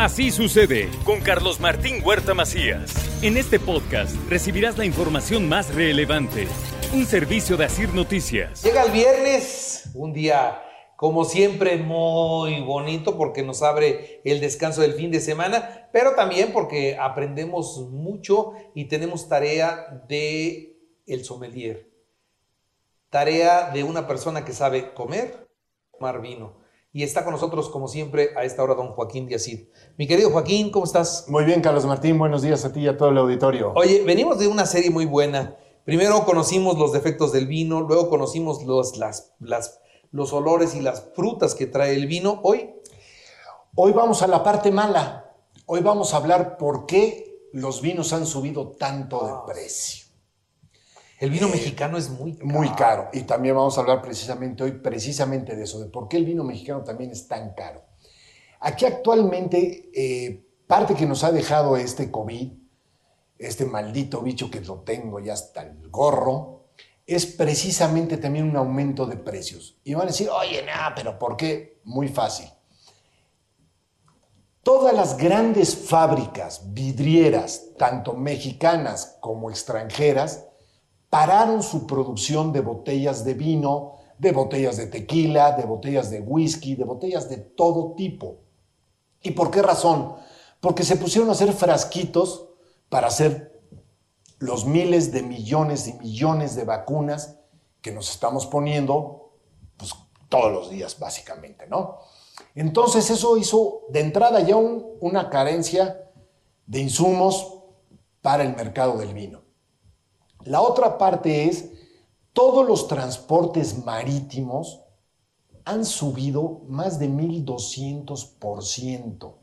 Así sucede con Carlos Martín Huerta Macías. En este podcast recibirás la información más relevante. Un servicio de Asir Noticias. Llega el viernes, un día como siempre muy bonito porque nos abre el descanso del fin de semana, pero también porque aprendemos mucho y tenemos tarea de el sommelier. Tarea de una persona que sabe comer, tomar vino. Y está con nosotros, como siempre, a esta hora, don Joaquín Díazid. Mi querido Joaquín, ¿cómo estás? Muy bien, Carlos Martín. Buenos días a ti y a todo el auditorio. Oye, venimos de una serie muy buena. Primero conocimos los defectos del vino, luego conocimos los, las, las los olores y las frutas que trae el vino. Hoy, hoy vamos a la parte mala. Hoy vamos a hablar por qué los vinos han subido tanto de precio. El vino mexicano es muy caro. Muy caro. Y también vamos a hablar precisamente hoy precisamente de eso, de por qué el vino mexicano también es tan caro. Aquí actualmente, eh, parte que nos ha dejado este COVID, este maldito bicho que lo tengo ya hasta el gorro, es precisamente también un aumento de precios. Y van a decir, oye, nada, pero ¿por qué? Muy fácil. Todas las grandes fábricas vidrieras, tanto mexicanas como extranjeras, pararon su producción de botellas de vino, de botellas de tequila, de botellas de whisky, de botellas de todo tipo. ¿Y por qué razón? Porque se pusieron a hacer frasquitos para hacer los miles de millones y millones de vacunas que nos estamos poniendo pues, todos los días, básicamente, ¿no? Entonces eso hizo de entrada ya una carencia de insumos para el mercado del vino. La otra parte es, todos los transportes marítimos han subido más de 1200%.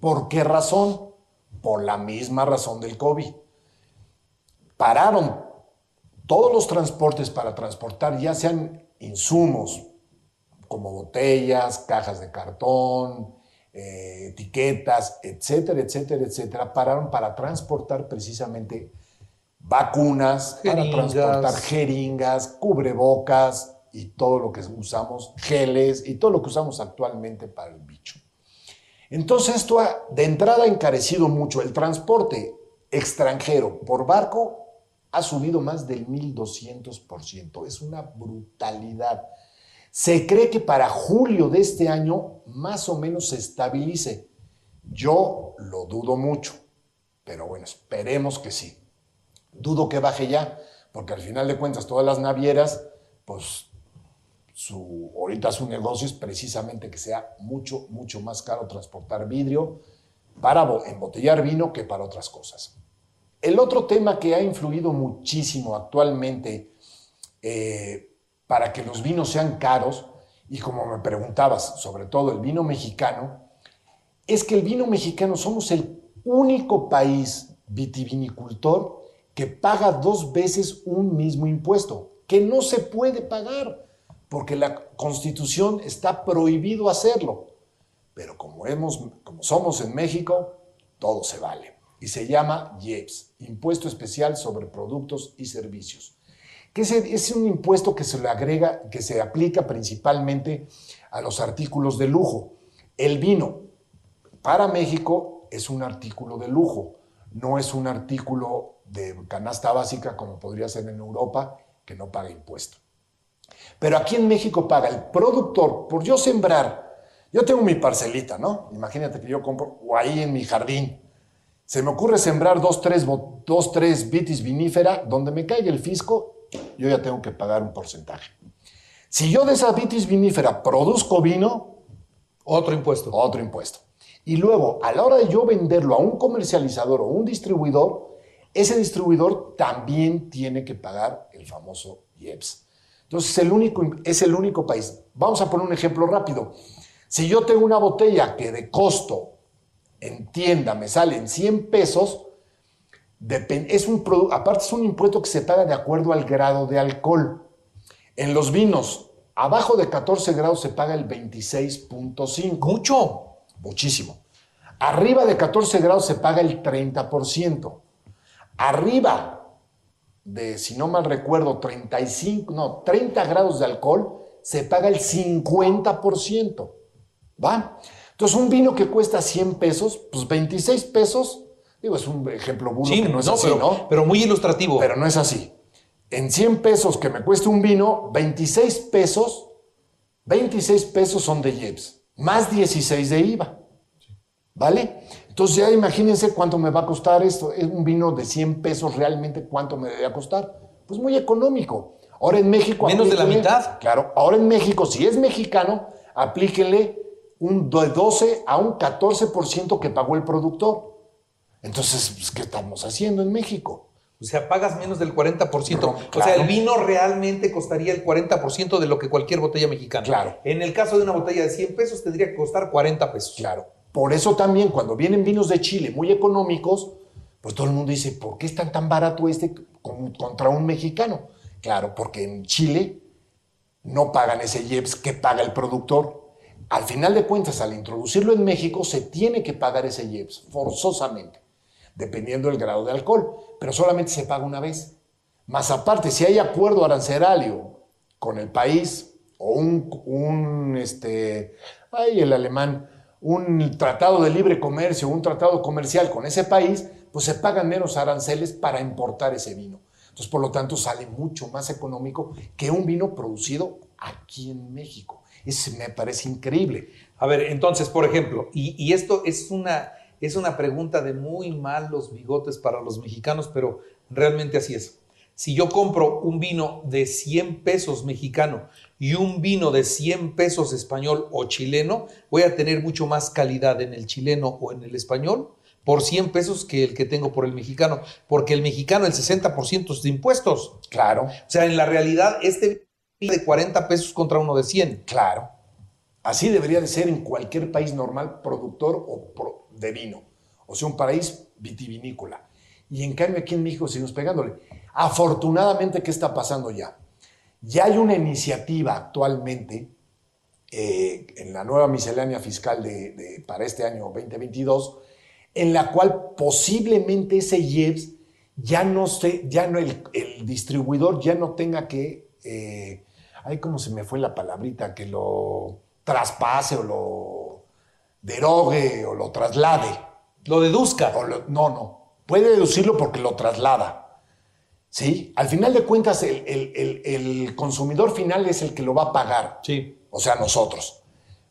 ¿Por qué razón? Por la misma razón del COVID pararon todos los transportes para transportar, ya sean insumos como botellas, cajas de cartón, eh, etiquetas, etcétera, etcétera, etcétera, pararon para transportar precisamente vacunas, para transportar jeringas, cubrebocas y todo lo que usamos, geles y todo lo que usamos actualmente para el bicho. Entonces esto ha, de entrada ha encarecido mucho el transporte extranjero por barco ha subido más del 1200%. Es una brutalidad. Se cree que para julio de este año más o menos se estabilice. Yo lo dudo mucho, pero bueno, esperemos que sí. Dudo que baje ya, porque al final de cuentas todas las navieras, pues su, ahorita su negocio es precisamente que sea mucho, mucho más caro transportar vidrio para embotellar vino que para otras cosas. El otro tema que ha influido muchísimo actualmente eh, para que los vinos sean caros, y como me preguntabas, sobre todo el vino mexicano, es que el vino mexicano somos el único país vitivinicultor que paga dos veces un mismo impuesto, que no se puede pagar, porque la constitución está prohibido hacerlo. Pero como, hemos, como somos en México, todo se vale y se llama IEPS, Impuesto Especial sobre Productos y Servicios, que es, un impuesto que se le agrega, que se aplica principalmente a los artículos de lujo. El vino para México es un artículo de lujo, no es un artículo de canasta básica como podría ser en Europa, que no paga impuesto. Pero aquí en México paga el productor, por yo sembrar, yo tengo mi parcelita, ¿no? Imagínate que yo compro, o ahí en mi jardín, se me ocurre sembrar dos, tres, dos, tres vitis vinífera, donde me caiga el fisco, yo ya tengo que pagar un porcentaje. Si yo de esa vitis vinífera produzco vino, otro impuesto. Otro impuesto. Y luego, a la hora de yo venderlo a un comercializador o un distribuidor, ese distribuidor también tiene que pagar el famoso IEPS. Entonces, el único, es el único país. Vamos a poner un ejemplo rápido. Si yo tengo una botella que de costo en tienda me sale en 100 pesos, es un aparte es un impuesto que se paga de acuerdo al grado de alcohol. En los vinos, abajo de 14 grados se paga el 26.5. Mucho. Muchísimo. Arriba de 14 grados se paga el 30%. Arriba de, si no mal recuerdo, 35, no, 30 grados de alcohol, se paga el 50%. ¿Va? Entonces, un vino que cuesta 100 pesos, pues 26 pesos, digo, es un ejemplo burdo Sí, que no es no, así, pero, ¿no? pero muy ilustrativo. Pero no es así. En 100 pesos que me cueste un vino, 26 pesos, 26 pesos son de IEPS, más 16 de IVA. ¿Vale? Entonces ya imagínense cuánto me va a costar esto. Es un vino de 100 pesos realmente, ¿cuánto me debe costar? Pues muy económico. Ahora en México... Menos de la mitad. Claro, ahora en México, si es mexicano, aplíquenle un de 12 a un 14% que pagó el productor. Entonces, pues, ¿qué estamos haciendo en México? O sea, pagas menos del 40%. No, O sea, claro. el vino realmente costaría el 40% de lo que cualquier botella mexicana. Claro. En el caso de una botella de 100 pesos, tendría que costar 40 pesos. Claro. Por eso también cuando vienen vinos de Chile muy económicos, pues todo el mundo dice, ¿por qué está tan barato este con- contra un mexicano? Claro, porque en Chile no pagan ese IEPS que paga el productor. Al final de cuentas, al introducirlo en México, se tiene que pagar ese IEPS, forzosamente, dependiendo del grado de alcohol, pero solamente se paga una vez. Más aparte, si hay acuerdo arancelario con el país o un, un, este, ay, el alemán, un tratado de libre comercio, un tratado comercial con ese país, pues se pagan menos aranceles para importar ese vino. Entonces, por lo tanto, sale mucho más económico que un vino producido aquí en México. Eso me parece increíble. A ver, entonces, por ejemplo, y, y esto es una, es una pregunta de muy malos bigotes para los mexicanos, pero realmente así es. Si yo compro un vino de 100 pesos mexicano y un vino de 100 pesos español o chileno, voy a tener mucho más calidad en el chileno o en el español por 100 pesos que el que tengo por el mexicano, porque el mexicano el 60% es de impuestos. Claro, O sea, en la realidad, este vino de 40 pesos contra uno de 100. claro. Así debería de ser en cualquier país normal productor o de vino. O sea, un país vitivinícola. Y en cambio aquí en México seguimos pegándole. Afortunadamente, ¿qué está pasando ya? Ya hay una iniciativa actualmente eh, en la nueva miscelánea fiscal para este año 2022, en la cual posiblemente ese IEPS ya no se, ya no el, el distribuidor ya no tenga que, eh, ay, cómo se me fue la palabrita, que lo traspase o lo derogue o lo traslade. Lo deduzca. O lo- no, no. Puede deducirlo porque lo traslada. ¿Sí? Al final de cuentas, el, el- el- el consumidor final es el que lo va a pagar. Sí. O sea, nosotros.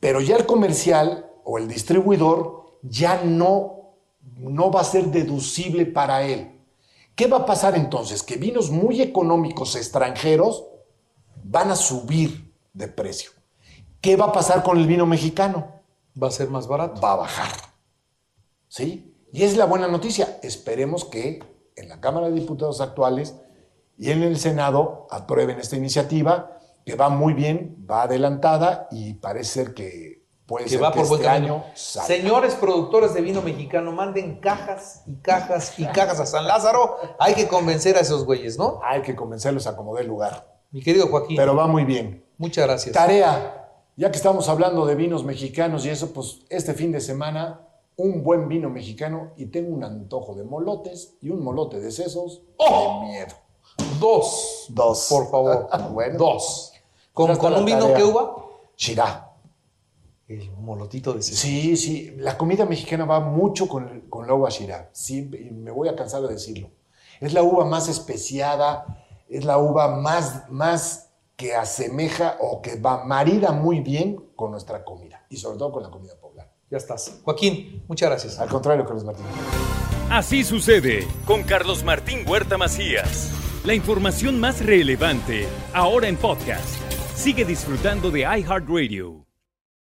Pero ya el comercial o el distribuidor ya no, no va a ser deducible para él. ¿Qué va a pasar entonces? Que vinos muy económicos extranjeros van a subir de precio. ¿Qué va a pasar con el vino mexicano? Va a ser más barato. va a bajar. ¿Sí? Y es la buena noticia. Esperemos que en la Cámara de Diputados actuales y en el Senado aprueben esta iniciativa que va muy bien, va adelantada y parece ser que puede Que ser va que por este año salga. Señores productores de vino mexicano, manden cajas y cajas y cajas a San Lázaro. Hay que convencer a esos güeyes, ¿no? Hay que convencerlos a como dé lugar. Mi querido Joaquín, Pero va muy bien. muchas gracias. Tarea. Ya que estamos hablando de vinos mexicanos y eso, pues este fin de semana un buen vino mexicano y tengo un antojo de molotes y un molote de sesos ¡Oh! de miedo. Dos. Dos. Por favor. Bueno. Dos. ¿Con, con un vino que uva? Chirá. El molotito de seso. Sí, sí. La comida mexicana va mucho con, el- con la uva Chirá. Y me voy a cansar de decirlo. Es la uva más especiada, es la uva más, más que asemeja o que va marida muy bien con nuestra comida y sobre todo con la comida poblana. Ya estás. Joaquín, muchas gracias. Al contrario, Carlos Martín. Así sucede con Carlos Martín Huerta Macías. La información más relevante ahora en podcast. Sigue disfrutando de iHeartRadio.